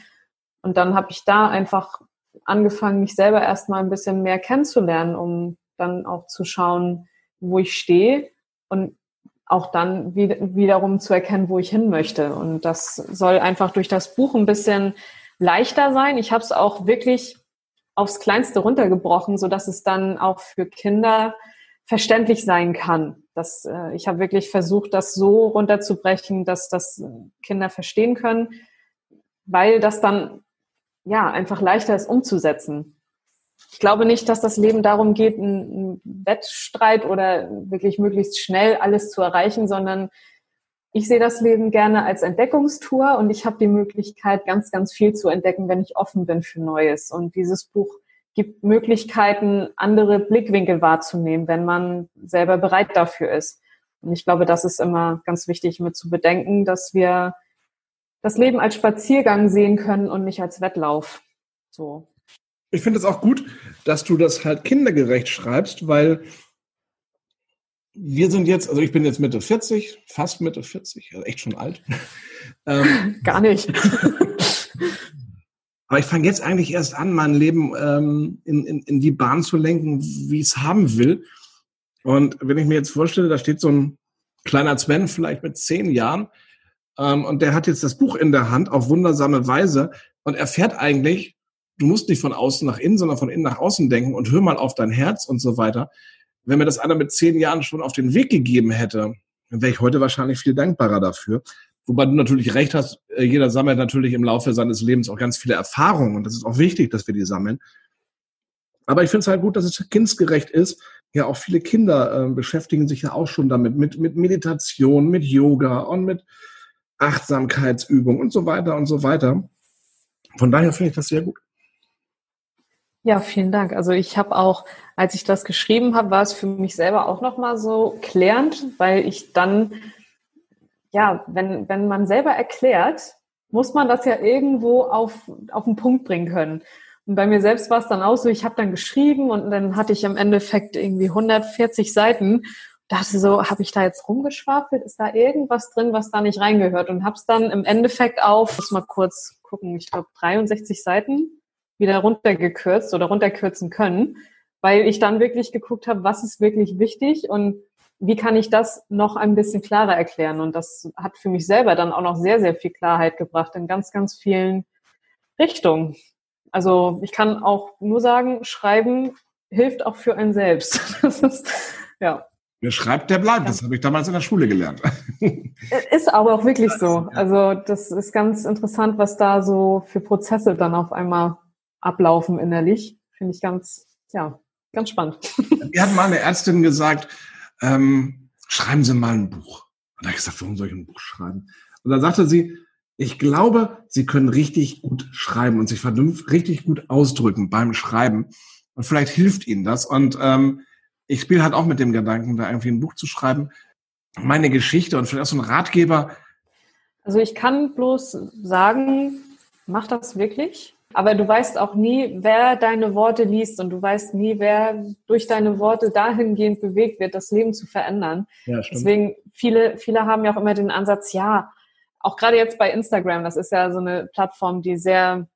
Und dann habe ich da einfach angefangen, mich selber erstmal ein bisschen mehr kennenzulernen, um dann auch zu schauen, wo ich stehe und auch dann wiederum zu erkennen, wo ich hin möchte. Und das soll einfach durch das Buch ein bisschen leichter sein. Ich habe es auch wirklich aufs Kleinste runtergebrochen, so dass es dann auch für Kinder verständlich sein kann. Das, äh, ich habe wirklich versucht, das so runterzubrechen, dass das Kinder verstehen können. weil das dann ja einfach leichter ist umzusetzen. Ich glaube nicht, dass das Leben darum geht, einen Wettstreit oder wirklich möglichst schnell alles zu erreichen, sondern ich sehe das Leben gerne als Entdeckungstour und ich habe die Möglichkeit, ganz, ganz viel zu entdecken, wenn ich offen bin für Neues. Und dieses Buch gibt Möglichkeiten, andere Blickwinkel wahrzunehmen, wenn man selber bereit dafür ist. Und ich glaube, das ist immer ganz wichtig mit zu bedenken, dass wir das Leben als Spaziergang sehen können und nicht als Wettlauf. So. Ich finde es auch gut, dass du das halt kindergerecht schreibst, weil wir sind jetzt, also ich bin jetzt Mitte 40, fast Mitte 40, also echt schon alt. ähm, Gar nicht. aber ich fange jetzt eigentlich erst an, mein Leben ähm, in, in, in die Bahn zu lenken, wie ich es haben will. Und wenn ich mir jetzt vorstelle, da steht so ein kleiner Sven, vielleicht mit zehn Jahren, ähm, und der hat jetzt das Buch in der Hand auf wundersame Weise und erfährt eigentlich, du musst nicht von außen nach innen, sondern von innen nach außen denken und hör mal auf dein Herz und so weiter wenn mir das einer mit zehn Jahren schon auf den Weg gegeben hätte, wäre ich heute wahrscheinlich viel dankbarer dafür. Wobei du natürlich recht hast, äh, jeder sammelt natürlich im Laufe seines Lebens auch ganz viele Erfahrungen und das ist auch wichtig, dass wir die sammeln. Aber ich finde es halt gut, dass es kindsgerecht ist. Ja, auch viele Kinder äh, beschäftigen sich ja auch schon damit, mit, mit Meditation, mit Yoga und mit Achtsamkeitsübung und so weiter und so weiter. Von daher finde ich das sehr gut. Ja, vielen Dank. Also ich habe auch, als ich das geschrieben habe, war es für mich selber auch nochmal so klärend, weil ich dann, ja, wenn, wenn man selber erklärt, muss man das ja irgendwo auf, auf den Punkt bringen können. Und bei mir selbst war es dann auch so, ich habe dann geschrieben und dann hatte ich im Endeffekt irgendwie 140 Seiten. Dachte so, habe ich da jetzt rumgeschwafelt? Ist da irgendwas drin, was da nicht reingehört? Und habe es dann im Endeffekt auf, muss mal kurz gucken, ich glaube 63 Seiten wieder runtergekürzt oder runterkürzen können, weil ich dann wirklich geguckt habe, was ist wirklich wichtig und wie kann ich das noch ein bisschen klarer erklären. Und das hat für mich selber dann auch noch sehr, sehr viel Klarheit gebracht in ganz, ganz vielen Richtungen. Also ich kann auch nur sagen, schreiben hilft auch für einen selbst. Das ist, ja. Wer schreibt, der bleibt. Das habe ich damals in der Schule gelernt. Ist aber auch wirklich so. Also das ist ganz interessant, was da so für Prozesse dann auf einmal ablaufen innerlich. Finde ich ganz, ja, ganz spannend. Mir hat mal eine Ärztin gesagt, ähm, schreiben Sie mal ein Buch. Und da habe ich gesagt, warum soll ich ein Buch schreiben? Und dann sagte sie, ich glaube, Sie können richtig gut schreiben und sich vernünftig richtig gut ausdrücken beim Schreiben. Und vielleicht hilft Ihnen das. Und ähm, ich spiele halt auch mit dem Gedanken, da irgendwie ein Buch zu schreiben. Meine Geschichte und vielleicht auch so ein Ratgeber. Also ich kann bloß sagen, mach das wirklich. Aber du weißt auch nie, wer deine Worte liest und du weißt nie, wer durch deine Worte dahingehend bewegt wird, das Leben zu verändern. Ja, stimmt. Deswegen, viele, viele haben ja auch immer den Ansatz, ja, auch gerade jetzt bei Instagram, das ist ja so eine Plattform, die sehr,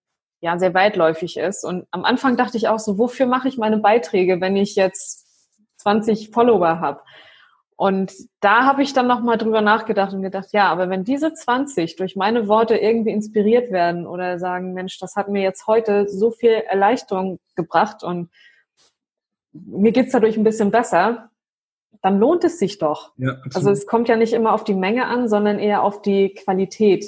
ja, sehr weitläufig ist. Und am Anfang dachte ich auch so, wofür mache ich meine Beiträge, wenn ich jetzt 20 Follower habe? Und da habe ich dann nochmal drüber nachgedacht und gedacht, ja, aber wenn diese 20 durch meine Worte irgendwie inspiriert werden oder sagen, Mensch, das hat mir jetzt heute so viel Erleichterung gebracht und mir geht's dadurch ein bisschen besser, dann lohnt es sich doch. Ja, also es kommt ja nicht immer auf die Menge an, sondern eher auf die Qualität.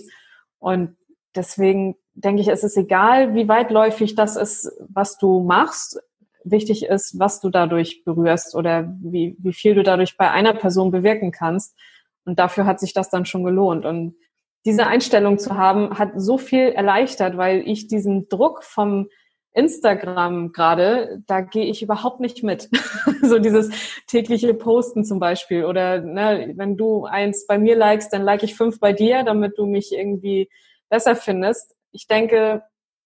Und deswegen denke ich, es ist egal, wie weitläufig das ist, was du machst wichtig ist, was du dadurch berührst oder wie, wie viel du dadurch bei einer Person bewirken kannst. Und dafür hat sich das dann schon gelohnt. Und diese Einstellung zu haben, hat so viel erleichtert, weil ich diesen Druck vom Instagram gerade, da gehe ich überhaupt nicht mit. so dieses tägliche Posten zum Beispiel. Oder ne, wenn du eins bei mir likest, dann like ich fünf bei dir, damit du mich irgendwie besser findest. Ich denke,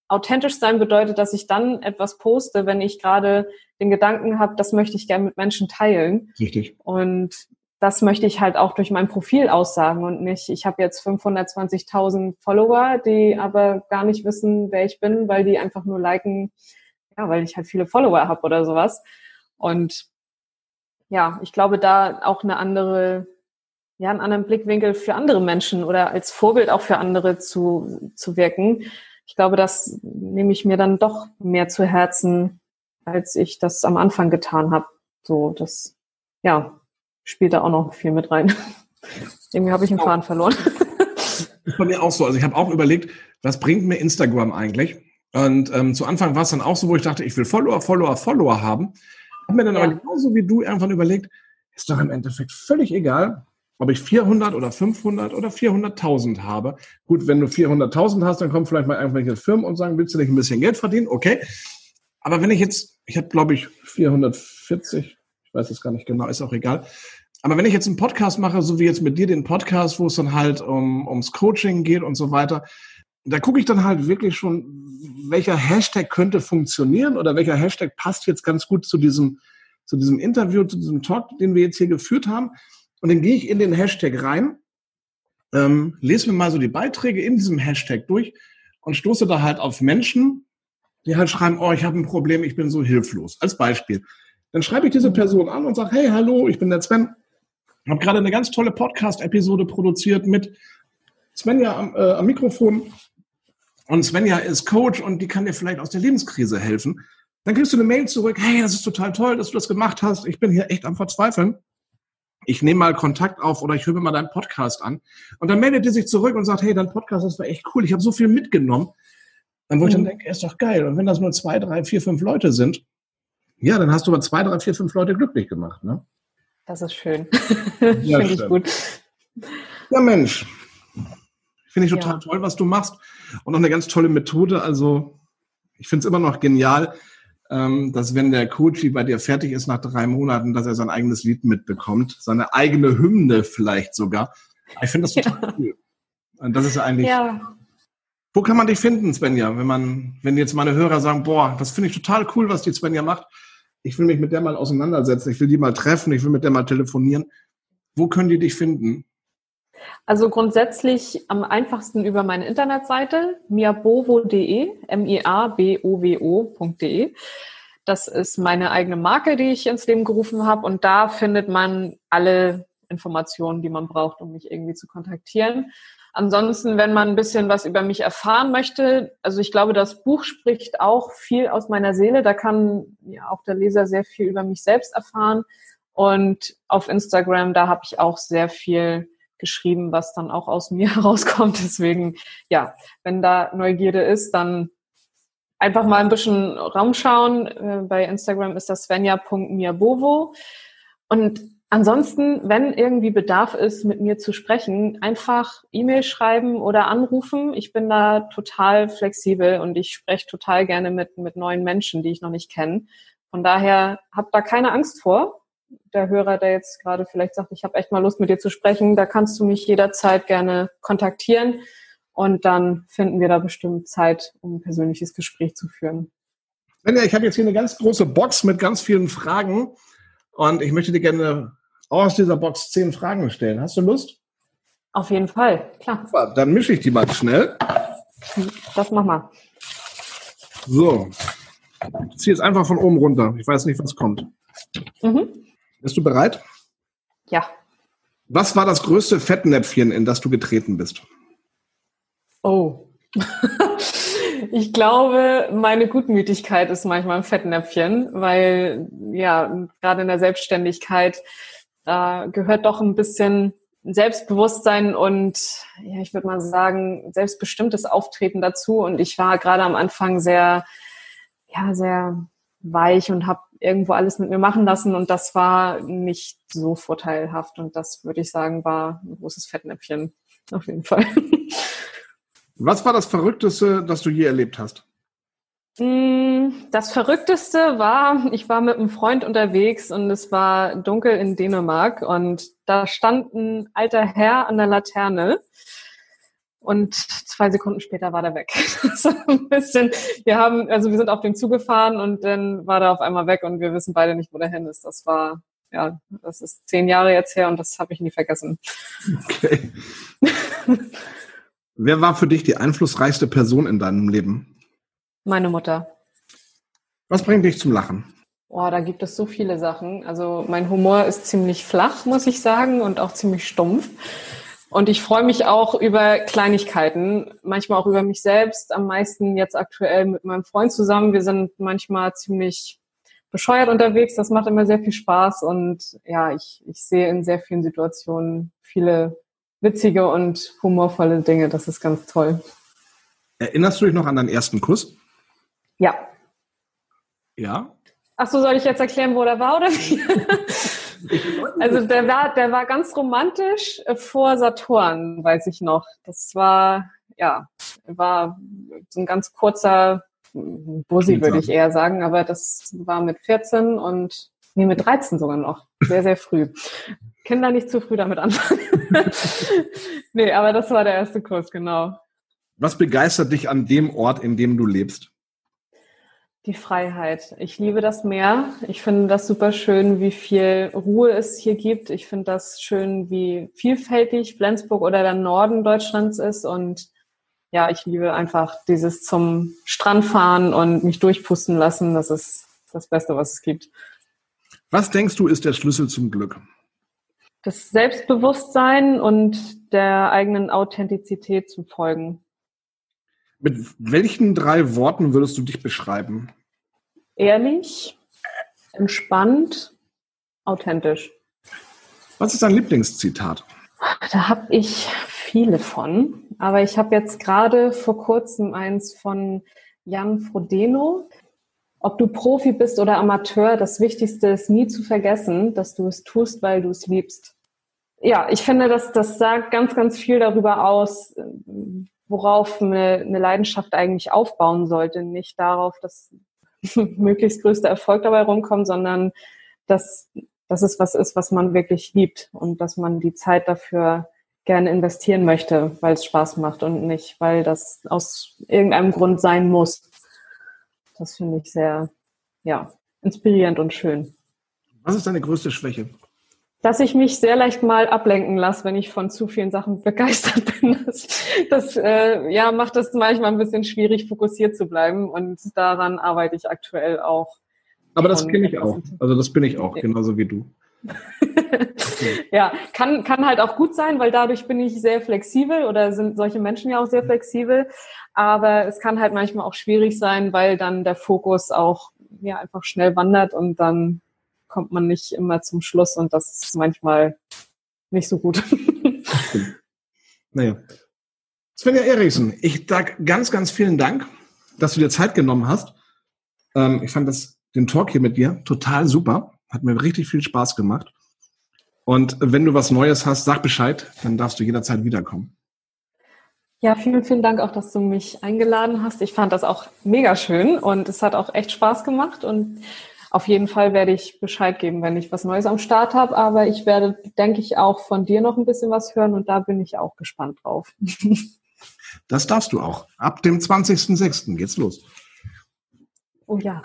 authentisch sein bedeutet, dass ich dann etwas poste, wenn ich gerade den Gedanken habe, das möchte ich gerne mit Menschen teilen. Richtig. Und das möchte ich halt auch durch mein Profil aussagen und nicht, ich habe jetzt 520.000 Follower, die aber gar nicht wissen, wer ich bin, weil die einfach nur liken, ja, weil ich halt viele Follower habe oder sowas. Und ja, ich glaube, da auch eine andere, ja, einen anderen Blickwinkel für andere Menschen oder als Vorbild auch für andere zu, zu wirken ich glaube, das nehme ich mir dann doch mehr zu Herzen, als ich das am Anfang getan habe. So, das, ja, spielt da auch noch viel mit rein. Irgendwie habe ich einen Faden verloren. ist bei mir auch so. Also ich habe auch überlegt, was bringt mir Instagram eigentlich? Und ähm, zu Anfang war es dann auch so, wo ich dachte, ich will Follower, Follower, Follower haben. Hab mir dann ja. aber genauso wie du irgendwann überlegt, ist doch im Endeffekt völlig egal, ob ich 400 oder 500 oder 400.000 habe. Gut, wenn du 400.000 hast, dann kommen vielleicht mal irgendwelche Firmen und sagen, willst du nicht ein bisschen Geld verdienen? Okay. Aber wenn ich jetzt, ich habe glaube ich 440, ich weiß es gar nicht genau, ist auch egal. Aber wenn ich jetzt einen Podcast mache, so wie jetzt mit dir den Podcast, wo es dann halt um, ums Coaching geht und so weiter, da gucke ich dann halt wirklich schon, welcher Hashtag könnte funktionieren oder welcher Hashtag passt jetzt ganz gut zu diesem, zu diesem Interview, zu diesem Talk, den wir jetzt hier geführt haben. Und dann gehe ich in den Hashtag rein, ähm, lese mir mal so die Beiträge in diesem Hashtag durch und stoße da halt auf Menschen, die halt schreiben, oh, ich habe ein Problem, ich bin so hilflos. Als Beispiel. Dann schreibe ich diese Person an und sage, hey, hallo, ich bin der Sven. Habe gerade eine ganz tolle Podcast-Episode produziert mit Svenja am, äh, am Mikrofon. Und Svenja ist Coach und die kann dir vielleicht aus der Lebenskrise helfen. Dann kriegst du eine Mail zurück, hey, das ist total toll, dass du das gemacht hast. Ich bin hier echt am Verzweifeln. Ich nehme mal Kontakt auf oder ich höre mir mal deinen Podcast an. Und dann meldet die sich zurück und sagt, hey, dein Podcast, das war echt cool. Ich habe so viel mitgenommen. Dann wo ich dann mhm. denke, ist doch geil. Und wenn das nur zwei, drei, vier, fünf Leute sind, ja, dann hast du aber zwei, drei, vier, fünf Leute glücklich gemacht. Ne? Das ist schön. Ja, Finde ich gut. Ja, Mensch. Finde ich total ja. toll, was du machst. Und auch eine ganz tolle Methode. Also, ich finde es immer noch genial, dass wenn der Coach bei dir fertig ist nach drei Monaten, dass er sein eigenes Lied mitbekommt. Seine eigene Hymne vielleicht sogar. Ich finde das total ja. cool. Und das ist eigentlich. Ja. Wo kann man dich finden, Svenja? Wenn man, wenn jetzt meine Hörer sagen, boah, das finde ich total cool, was die Svenja macht ich will mich mit der mal auseinandersetzen, ich will die mal treffen, ich will mit der mal telefonieren. Wo können die dich finden? Also grundsätzlich am einfachsten über meine Internetseite miabovo.de, m-i-a-b-o-w-o.de. Das ist meine eigene Marke, die ich ins Leben gerufen habe und da findet man alle Informationen, die man braucht, um mich irgendwie zu kontaktieren. Ansonsten, wenn man ein bisschen was über mich erfahren möchte, also ich glaube, das Buch spricht auch viel aus meiner Seele. Da kann ja auch der Leser sehr viel über mich selbst erfahren. Und auf Instagram, da habe ich auch sehr viel geschrieben, was dann auch aus mir herauskommt. Deswegen, ja, wenn da Neugierde ist, dann einfach mal ein bisschen Raum schauen. Äh, bei Instagram ist das svenja.miabovo. Und Ansonsten, wenn irgendwie Bedarf ist, mit mir zu sprechen, einfach E-Mail schreiben oder anrufen. Ich bin da total flexibel und ich spreche total gerne mit, mit neuen Menschen, die ich noch nicht kenne. Von daher habt da keine Angst vor. Der Hörer, der jetzt gerade vielleicht sagt, ich habe echt mal Lust, mit dir zu sprechen, da kannst du mich jederzeit gerne kontaktieren und dann finden wir da bestimmt Zeit, um ein persönliches Gespräch zu führen. Ich habe jetzt hier eine ganz große Box mit ganz vielen Fragen und ich möchte dir gerne aus dieser Box zehn Fragen stellen. Hast du Lust? Auf jeden Fall, klar. Dann mische ich die mal schnell. Das mach mal. So. Ich ziehe jetzt einfach von oben runter. Ich weiß nicht, was kommt. Mhm. Bist du bereit? Ja. Was war das größte Fettnäpfchen, in das du getreten bist? Oh. ich glaube, meine Gutmütigkeit ist manchmal ein Fettnäpfchen, weil ja, gerade in der Selbstständigkeit da gehört doch ein bisschen Selbstbewusstsein und ja, ich würde mal sagen, selbstbestimmtes Auftreten dazu. Und ich war gerade am Anfang sehr, ja, sehr weich und habe irgendwo alles mit mir machen lassen und das war nicht so vorteilhaft und das würde ich sagen war ein großes Fettnäpfchen auf jeden Fall. Was war das Verrückteste, das du je erlebt hast? Mm, das Verrückteste war, ich war mit einem Freund unterwegs und es war dunkel in Dänemark und da stand ein alter Herr an der Laterne und zwei Sekunden später war der weg. Das war ein bisschen, wir haben, also wir sind auf dem zugefahren und dann war der auf einmal weg und wir wissen beide nicht, wo der hin ist. Das war, ja, das ist zehn Jahre jetzt her und das habe ich nie vergessen. Okay. Wer war für dich die einflussreichste Person in deinem Leben? Meine Mutter. Was bringt dich zum Lachen? Oh, da gibt es so viele Sachen. Also mein Humor ist ziemlich flach, muss ich sagen, und auch ziemlich stumpf. Und ich freue mich auch über Kleinigkeiten, manchmal auch über mich selbst, am meisten jetzt aktuell mit meinem Freund zusammen. Wir sind manchmal ziemlich bescheuert unterwegs. Das macht immer sehr viel Spaß und ja, ich, ich sehe in sehr vielen Situationen viele witzige und humorvolle Dinge. Das ist ganz toll. Erinnerst du dich noch an deinen ersten Kuss? Ja. Ja? Ach so, soll ich jetzt erklären, wo der war oder wie? also der war, der war ganz romantisch äh, vor Saturn, weiß ich noch. Das war, ja, war so ein ganz kurzer Bussi, würde ich eher sagen, aber das war mit 14 und nee, mit 13 sogar noch. Sehr, sehr früh. Kinder nicht zu früh damit anfangen. nee, aber das war der erste Kurs, genau. Was begeistert dich an dem Ort, in dem du lebst? Die Freiheit. Ich liebe das Meer. Ich finde das super schön, wie viel Ruhe es hier gibt. Ich finde das schön, wie vielfältig Flensburg oder der Norden Deutschlands ist. Und ja, ich liebe einfach dieses zum Strand fahren und mich durchpusten lassen. Das ist das Beste, was es gibt. Was denkst du, ist der Schlüssel zum Glück? Das Selbstbewusstsein und der eigenen Authentizität zu folgen. Mit welchen drei Worten würdest du dich beschreiben? Ehrlich, entspannt, authentisch. Was ist dein Lieblingszitat? Da habe ich viele von, aber ich habe jetzt gerade vor kurzem eins von Jan Frodeno. Ob du Profi bist oder Amateur, das Wichtigste ist nie zu vergessen, dass du es tust, weil du es liebst. Ja, ich finde, dass das sagt ganz, ganz viel darüber aus, worauf eine, eine Leidenschaft eigentlich aufbauen sollte. Nicht darauf, dass möglichst größter Erfolg dabei rumkommt, sondern dass, dass es was ist, was man wirklich liebt und dass man die Zeit dafür gerne investieren möchte, weil es Spaß macht und nicht, weil das aus irgendeinem Grund sein muss. Das finde ich sehr, ja, inspirierend und schön. Was ist deine größte Schwäche? Dass ich mich sehr leicht mal ablenken lasse, wenn ich von zu vielen Sachen begeistert bin. Das, das äh, ja, macht es manchmal ein bisschen schwierig, fokussiert zu bleiben. Und daran arbeite ich aktuell auch. Aber das kenne ich auch. Also das bin ich auch, genauso wie du. ja, kann, kann halt auch gut sein, weil dadurch bin ich sehr flexibel oder sind solche Menschen ja auch sehr flexibel. Aber es kann halt manchmal auch schwierig sein, weil dann der Fokus auch ja einfach schnell wandert und dann kommt man nicht immer zum Schluss und das ist manchmal nicht so gut. naja. Svenja Erichsen, ich sage ganz, ganz vielen Dank, dass du dir Zeit genommen hast. Ähm, ich fand das, den Talk hier mit dir total super. Hat mir richtig viel Spaß gemacht. Und wenn du was Neues hast, sag Bescheid, dann darfst du jederzeit wiederkommen. Ja, vielen, vielen Dank auch, dass du mich eingeladen hast. Ich fand das auch mega schön und es hat auch echt Spaß gemacht und auf jeden Fall werde ich Bescheid geben, wenn ich was Neues am Start habe. Aber ich werde, denke ich, auch von dir noch ein bisschen was hören und da bin ich auch gespannt drauf. Das darfst du auch. Ab dem 20.06. geht's los. Oh ja.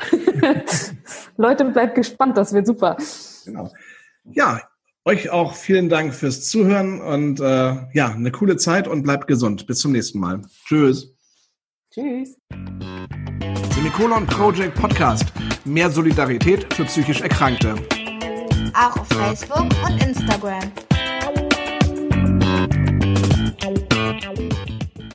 Leute, bleibt gespannt, das wird super. Genau. Ja, euch auch vielen Dank fürs Zuhören und äh, ja, eine coole Zeit und bleibt gesund. Bis zum nächsten Mal. Tschüss. Tschüss. Tricolon Project Podcast. Mehr Solidarität für psychisch Erkrankte. Auch auf Facebook und Instagram.